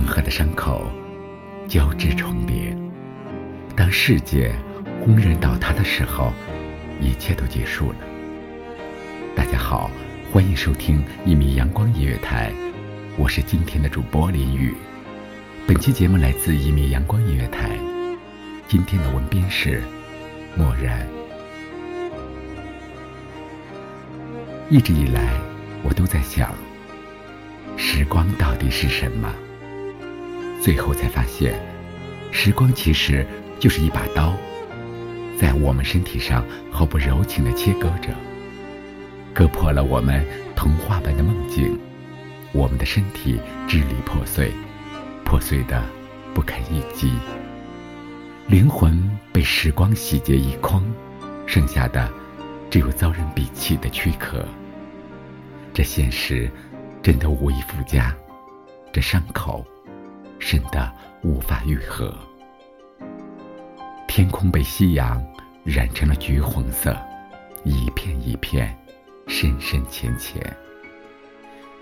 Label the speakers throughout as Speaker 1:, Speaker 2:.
Speaker 1: 缝合的伤口，交织重叠。当世界轰然倒塌的时候，一切都结束了。大家好，欢迎收听一米阳光音乐台，我是今天的主播林雨。本期节目来自一米阳光音乐台，今天的文编是漠然。一直以来，我都在想。时光到底是什么？最后才发现，时光其实就是一把刀，在我们身体上毫不柔情的切割着，割破了我们童话般的梦境，我们的身体支离破碎，破碎的不堪一击，灵魂被时光洗劫一空，剩下的只有遭人鄙弃的躯壳。这现实。真的无以复加，这伤口深的无法愈合。天空被夕阳染成了橘红色，一片一片，深深浅浅。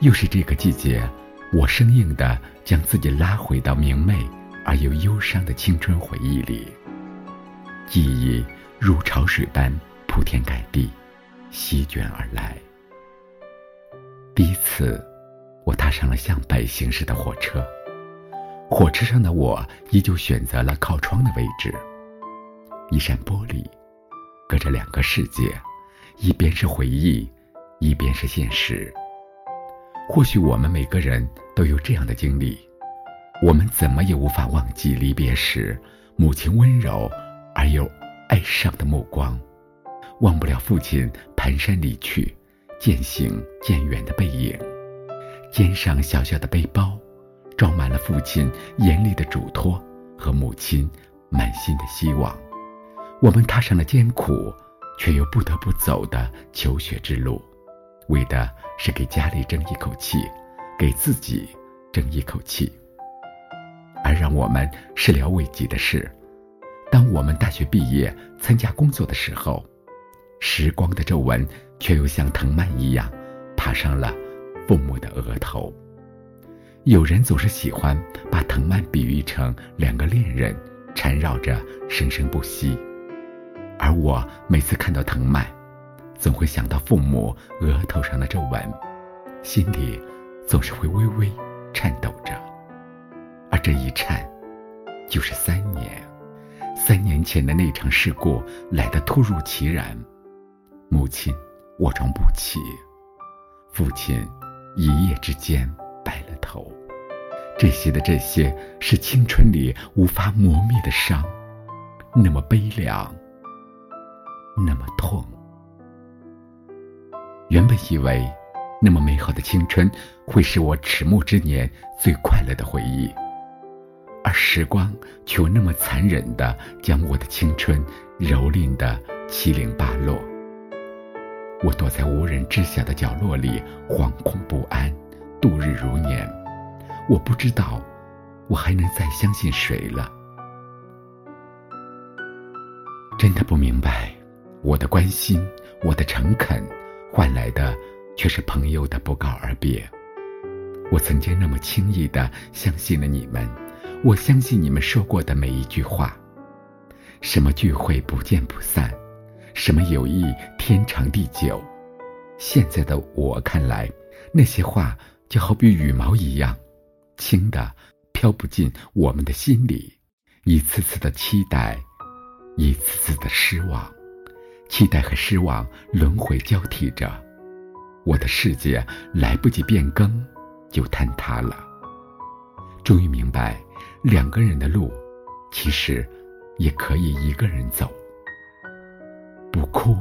Speaker 1: 又是这个季节，我生硬的将自己拉回到明媚而又忧伤的青春回忆里。记忆如潮水般铺天盖地，席卷而来。第一次。我踏上了向北行驶的火车，火车上的我依旧选择了靠窗的位置。一扇玻璃，隔着两个世界，一边是回忆，一边是现实。或许我们每个人都有这样的经历，我们怎么也无法忘记离别时母亲温柔而又哀伤的目光，忘不了父亲蹒跚离去、渐行渐远的背影。肩上小小的背包，装满了父亲严厉的嘱托和母亲满心的希望。我们踏上了艰苦却又不得不走的求学之路，为的是给家里争一口气，给自己争一口气。而让我们始料未及的是，当我们大学毕业参加工作的时候，时光的皱纹却又像藤蔓一样爬上了。父母的额头。有人总是喜欢把藤蔓比喻成两个恋人缠绕着生生不息，而我每次看到藤蔓，总会想到父母额头上的皱纹，心里总是会微微颤抖着。而这一颤，就是三年。三年前的那场事故来得突如其然，母亲卧床不起，父亲。一夜之间白了头，这些的这些是青春里无法磨灭的伤，那么悲凉，那么痛。原本以为，那么美好的青春会是我迟暮之年最快乐的回忆，而时光却那么残忍的将我的青春蹂躏的七零八落。我躲在无人知晓的角落里，惶恐不安，度日如年。我不知道，我还能再相信谁了？真的不明白，我的关心，我的诚恳，换来的却是朋友的不告而别。我曾经那么轻易的相信了你们，我相信你们说过的每一句话。什么聚会不见不散，什么友谊天长地久。现在的我看来，那些话就好比羽毛一样，轻的飘不进我们的心里。一次次的期待，一次次的失望，期待和失望轮回交替着，我的世界来不及变更，就坍塌了。终于明白，两个人的路，其实。也可以一个人走，不哭，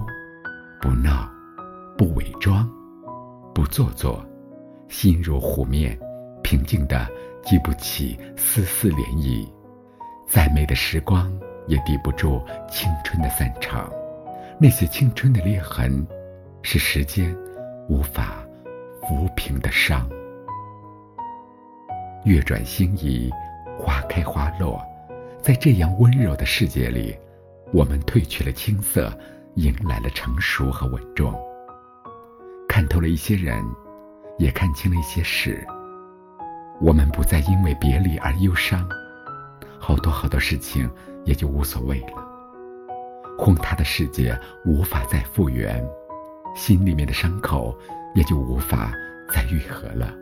Speaker 1: 不闹，不伪装，不做作，心如湖面，平静的记不起丝丝涟漪。再美的时光也抵不住青春的散场，那些青春的裂痕，是时间无法抚平的伤。月转星移，花开花落。在这样温柔的世界里，我们褪去了青涩，迎来了成熟和稳重。看透了一些人，也看清了一些事。我们不再因为别离而忧伤，好多好多事情也就无所谓了。轰塌的世界无法再复原，心里面的伤口也就无法再愈合了。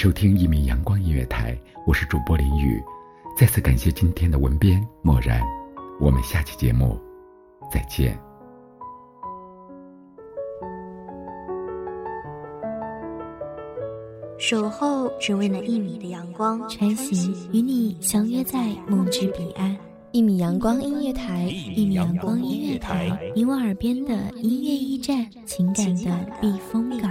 Speaker 1: 收听一米阳光音乐台，我是主播林雨。再次感谢今天的文编漠然，我们下期节目再见。
Speaker 2: 守候只为那一米的阳光，
Speaker 3: 穿行与你相约在梦之彼岸。一米阳光音乐台，一米阳光音乐台，你我耳边的音乐驿站，情感的避风港。